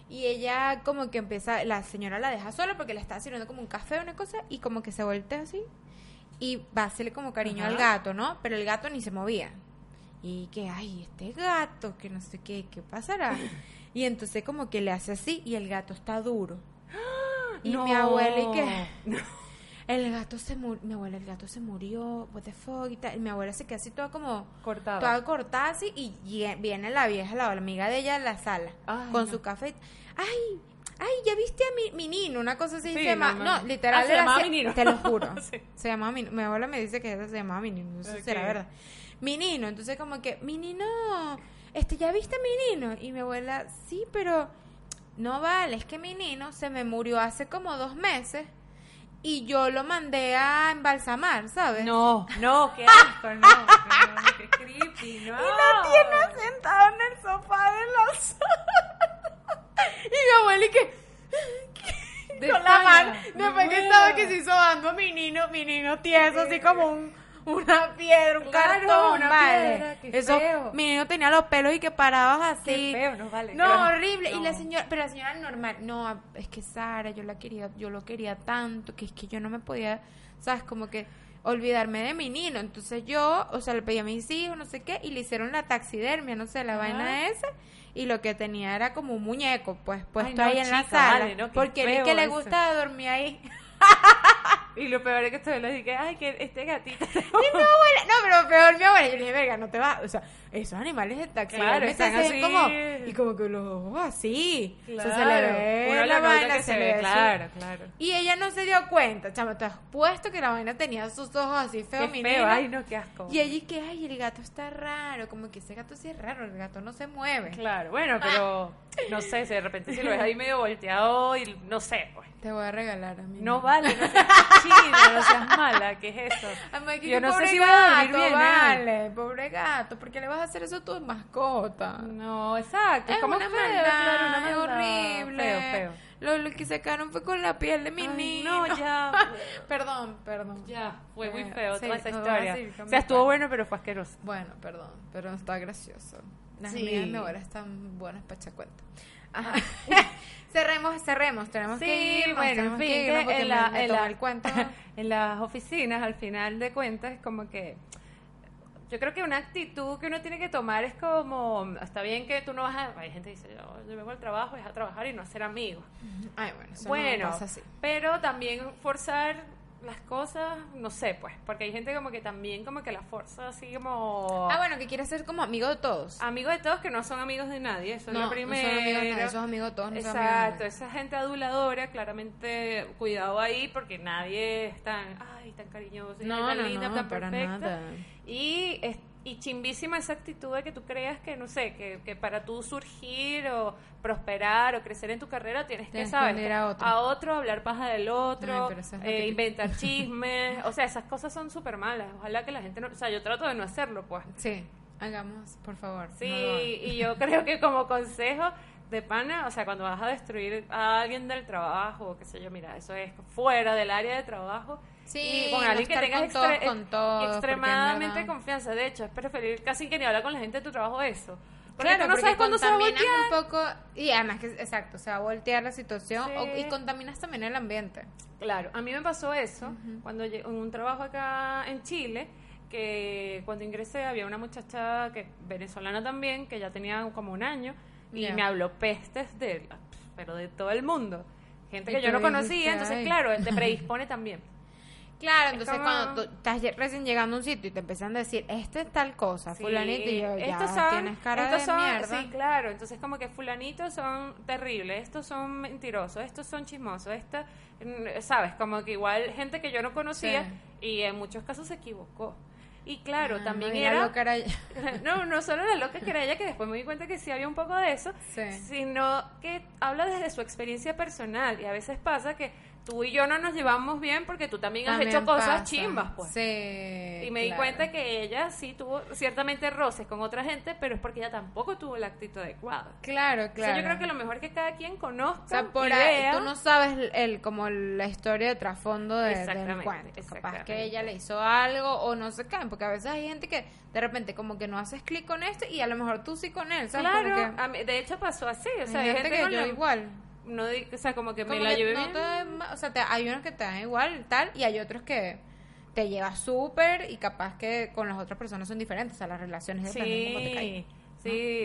Y ella como que empieza, la señora la deja sola porque le está sirviendo como un café o una cosa, y como que se voltea así, y va a hacerle como cariño Ajá. al gato, ¿no? Pero el gato ni se movía. Y que, ay, este gato, que no sé qué, ¿qué pasará? Y entonces como que le hace así, y el gato está duro. Y mi No. abuela, y que... El gato se murió, mi abuela, el gato se murió, what the fuck, y tal. Y mi abuela se queda así toda como, Cortada. toda cortada así, y viene la vieja, la, amiga de ella a la sala, Ay, con no. su café. Ay, ay, ya viste a mi, mi nino, una cosa así Sí, se llama, no, no, no. literal Ah, se llamaba mi nino. te lo juro, Sí. se llamaba mi, mi abuela me dice que se llamaba mi nino, no sé si será verdad, mi nino, entonces como que, mi nino, este, ya viste a mi nino, y mi abuela, sí, pero, no vale, es que mi nino se me murió hace como dos meses, y yo lo mandé a embalsamar, ¿sabes? No, no, qué asco, no. no, qué creepy, no. Y la tiene sentada en el sofá de la sala. Y mi abuela y que... De con la mano. Después que estaba que se hizo dando mi niño, mi niño tieso, así como un, una piedra, un Claro, cartón, una vale. piedra, Eso, feo. mi niño tenía los pelos y que parados así. Qué feo, no vale. No, horrible. Y la señora, pero la señora normal, no, es que Sara, yo la quería, yo lo quería tanto, que es que yo no me podía, sabes, como que olvidarme de mi niño. Entonces yo, o sea, le pedí a mis hijos, no sé qué, y le hicieron la taxidermia, no sé, la vaina esa, y lo que tenía era como un muñeco, pues, puesto no, ahí en la sala. vale, no, porque feo que le eso. gustaba dormir ahí. Y lo peor es que estoy le dije, ay, que este gatito. Y mi abuela, no, pero peor mi abuela. Yo le dije, verga, no te vas. O sea, esos animales de taxi. Claro, están así. Como, y como que los ojos así. O sea, se le Claro. ve la vaina, que se, se ve, ve claro, claro. Y ella no se dio cuenta, chama. Te has puesto que la vaina tenía sus ojos así feos, feo, ay, no, qué asco. Y ella que, ay, el gato está raro. Como que ese gato sí es raro, el gato no se mueve. Claro, bueno, pero no sé, si de repente si lo ves ahí medio volteado y no sé, pues. Te voy a regalar a mí. No vale, no seas chino, no seas mala, ¿qué es eso? Ay, Yo no sé si voy a dormir bien, ¿eh? vale, pobre gato, ¿por qué le vas a hacer eso tu mascota? No, exacto, Es como una feo, maldad, claro, una es maldad. horrible. Feo, feo. Lo, lo que sacaron fue con la piel de mi Ay, niño. no, ya. perdón, perdón. Ya, fue muy Eh, feo sí, toda esa no, historia. sí, o sea, estuvo bueno, pero fue asqueroso. Bueno, perdón, pero está gracioso. Las Sí. amigas de mi abuela están buenas para echar cuenta. Ajá. cerremos, cerremos, tenemos que ir, bueno, en fin, irnos que porque en, me- la- me en la- el cuento. en las oficinas, al final de cuentas, es como que yo creo que una actitud que uno tiene que tomar es como, está bien que tú no vas a, hay gente que dice, yo, yo vengo al trabajo, es a trabajar y no a ser amigos. Ay, bueno, eso bueno, no pasa así. pero también forzar las cosas, no sé, pues, porque hay gente como que también como que la forza así como Ah, bueno, que quieres ser como amigo de todos. amigos de todos que no son amigos de nadie, eso no, es lo no primero. son amigos de nadie, esos amigos de todos no son amigos de Exacto, nadie. esa gente aduladora, claramente cuidado ahí porque nadie es tan, ay, tan cariñoso, y No, tan no, linda, no, tan perfecta. nada. Y, es- y chimbísima esa actitud de que tú creas que, no sé, que, que para tú surgir o prosperar o crecer en tu carrera tienes que, Tienes que ¿sabes? unir a otro. otro, hablar paja del otro, Ay, es eh, inventar chismes, o sea, esas cosas son súper malas. Ojalá que la gente no, o sea, yo trato de no hacerlo, pues. Sí, hagamos, por favor. Sí, no y yo creo que como consejo de pana, o sea, cuando vas a destruir a alguien del trabajo, o qué sé yo, mira, eso es fuera del área de trabajo. Sí, y con no alguien que estar tengas con todos, con todos, extremadamente confianza. De hecho, es preferible casi que ni hablar con la gente de tu trabajo eso. Porque Claro, tú no porque sabes cuándo se va a voltear. un poco y además que exacto, se va a voltear la situación Sí. o- y contaminas también el ambiente. Claro, a mí me pasó eso cuando lle- en un trabajo acá en Chile, que cuando ingresé había una muchacha que venezolana también, que ya tenía como un año, y me habló pestes de, pero de todo el mundo. Gente que yo no conocía, entonces claro, te predispone también. Claro, Es entonces como- cuando tú estás recién llegando a un sitio y te empiezan a decir, este es tal cosa, Sí, fulanito, y yo, ya estos son, tienes cara estos de son- mierda. Sí, claro. Entonces, como que fulanitos son terribles, estos son mentirosos, estos son chismosos, esta, mm, ¿sabes? Como que igual gente que yo no conocía Sí. y en muchos casos se equivocó. Y claro, Ah, también no, era... loca era ella. No, no solo la loca que era ella, que después me di cuenta que sí había un poco de eso, Sí. sino que habla desde su experiencia personal. Y a veces pasa que tú y yo no nos llevamos bien porque tú también has hecho cosas chimbas, pues. Sí. Y me di cuenta que ella sí tuvo ciertamente roces con otra gente, pero es porque ella tampoco tuvo la actitud adecuada. Claro, O sea, claro. yo creo que lo mejor es que cada quien conozca O sea, por vea. tú no sabes el, como la historia de trasfondo de, del Exactamente, cuento. Capaz exactamente. que ella le hizo algo o no se caen, porque a veces hay gente que de repente como que no haces clic con este y a lo mejor tú sí con él, ¿sabes? Claro, que a mí- de hecho pasó así, o sea, hay gente gente que yo la- igual. No o sea, como que me la llevé no bien. te dan ma- o sea, te- hay unos que te dan igual, tal, y hay otros que te llevas súper y capaz que con las otras personas son diferentes, o sea, las relaciones cómo te Sí,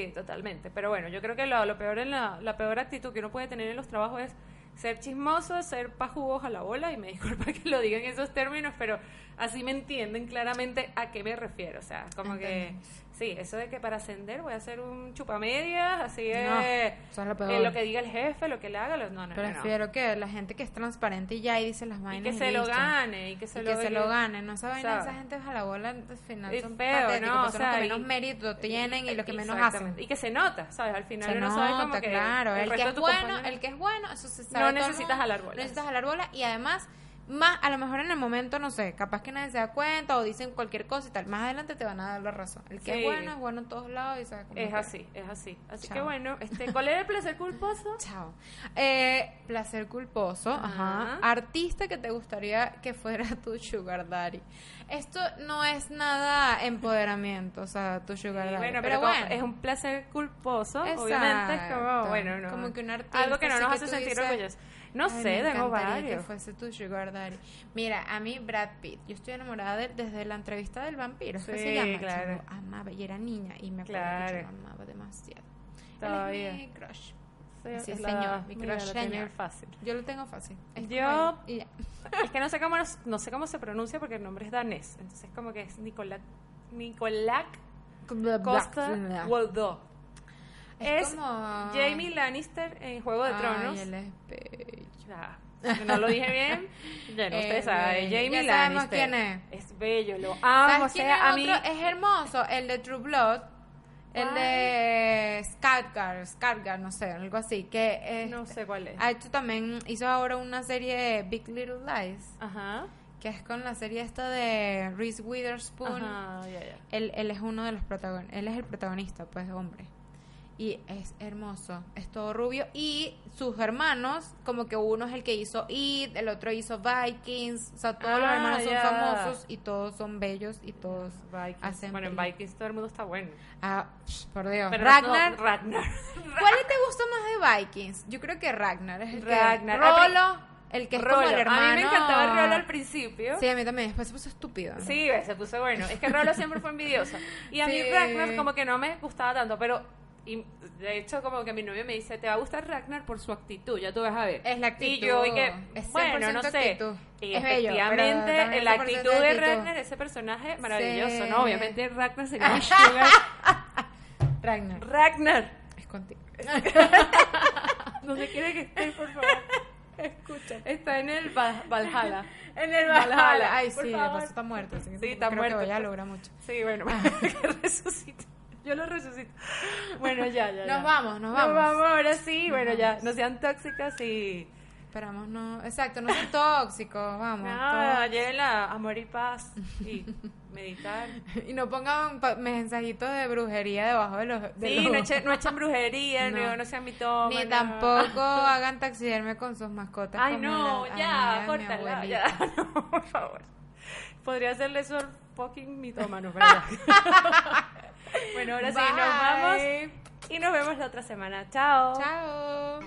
sí, totalmente. Pero bueno, yo creo que lo, lo peor en la, la peor actitud que uno puede tener en los trabajos es ser chismoso, ser pajugos a la bola, y me disculpa que lo diga en esos términos, pero así me entienden claramente a qué me refiero. O sea, como que. Sí, eso de que para ascender voy a hacer un chupamedias, así es, No, es lo peor. eh, lo que diga el jefe, lo que le haga, lo, no, no, no, no. Prefiero que la gente que es transparente y ya y dice las Y vainas que se lo listo. gane, y que se y lo que se lo gane, no esa vaina, ¿sabes? esa gente a la bola al final son feo, ¿no? O son los sea, que menos y- mérito tienen y los que menos hacen. Y que se nota, ¿sabes? Al final Se uno sabe como nota, que claro, el, resto que de es bueno, el que es bueno, eso se sabe. No el necesitas jalar bolas. No necesitas jalar bola y además más a lo mejor en el momento no sé, capaz que nadie se da cuenta o dicen cualquier cosa y tal, más adelante te van a dar la razón. El que Sí. es bueno es bueno en todos lados y sabe cómo Es que- así, es así. Así Chao. que bueno, este, ¿cuál era el placer culposo? Chao. Eh, placer culposo, ajá. Ajá. Artista que te gustaría que fuera tu sugar daddy. Esto no es nada empoderamiento, o sea, tu sugar daddy. bueno, pero, bueno. es un placer culposo, Exacto. obviamente es como, bueno, no. Como que un artista Algo que no nos hace sentir orgullosos. No Ay, sé, me tengo varios. que fuese tu sugar daddy. Mira, a mí Brad Pitt, yo estoy enamorada de él desde la entrevista del vampiro, ¿es que Sí, se llama? claro. Yo amaba y era niña y me acuerdo Claro. que yo lo amaba demasiado. Él Todavía. es mi crush. Sí, la señor, mi Mira, crush señor. fácil. Yo lo tengo fácil. Es Yo- él. Es que no sé cómo no sé cómo se pronuncia porque el nombre es danés. Entonces como que es Nicolás Nicolás Costa Waldau. Es, Es como... Jamie Lannister en Juego de Ay, Tronos. él es bello. Ya, si no lo dije bien. Ya no, Es ustedes saben. Jamie Ya Lannister. quién es. Es bello, lo amo. O ¿Sabes quién sea, es a mí. Es hermoso, el de True Blood. El ¿Cuál? de Skarsgård, Skarsgård, no sé, algo así. Que No sé cuál es. Ha hecho también, hizo ahora una serie Big Little Lies, Ajá. que es con la serie esta de Reese Witherspoon. Ajá, ya, ya. Él, él es uno de los protagonistas, él es el protagonista, pues, hombre. Y es hermoso, es todo rubio. Y sus hermanos, como que uno es el que hizo It, el otro hizo Vikings. O sea, todos los Ah, hermanos son famosos y todos son bellos y todos Vikings. hacen Bueno, en. Vikings todo el mundo está bueno. Ah, por Dios. Pero Ragnar. no, Ragnar. ¿Cuál te gusta más de Vikings? Yo creo que Ragnar es el Ragnar. que... Rolo, el que es Rolo. como el hermano. A mí me encantaba Rolo al principio. Sí, a mí también. Después se puso estúpido. ¿no? Sí, se puso bueno. Es que Rolo siempre fue envidiosa. Y a mí Sí. Ragnar como que no me gustaba tanto, pero y de hecho como que mi novio me dice, te va a gustar Ragnar por su actitud, ya tú vas a ver. Es la actitud. Y yo, y que, Es bueno, 100% no sé. actitud. Y Es bello, efectivamente, también la 100% actitud de actitud. Ragnar, ese personaje maravilloso, Sí. ¿no? Obviamente Ragnar sería mi sugar. Ragnar. Ragnar, Es contigo. donde quiere que esté, por favor. Escucha. Está en el Val- Valhalla. En el Valhalla. Valhalla. Ay, Por sí, de favor. paso está muerto. Así que Sí, está creo muerto. que vaya a lograr mucho. Sí, bueno, que resucite. Yo lo resucito. Bueno, ya, ya. ya. Nos vamos, nos vamos. Nos vamos, ahora sí. bueno, ya. No sean tóxicas y. Esperamos, no. Exacto, no sean tóxicos. Vamos. Llévenla amor y paz. Y meditar. Y no pongan mensajitos de brujería debajo de los. de Sí, los- no echen, no echen brujería, no, No. no sean mitómanos. Ni tampoco hagan taxiderme con sus mascotas. Ay, no, la ya, córtala, ya, no, por favor. Podría hacerle eso al fucking mitómano, ¿verdad? Bueno, ahora sí, nos vamos y nos vemos la otra semana. Chao. Chao.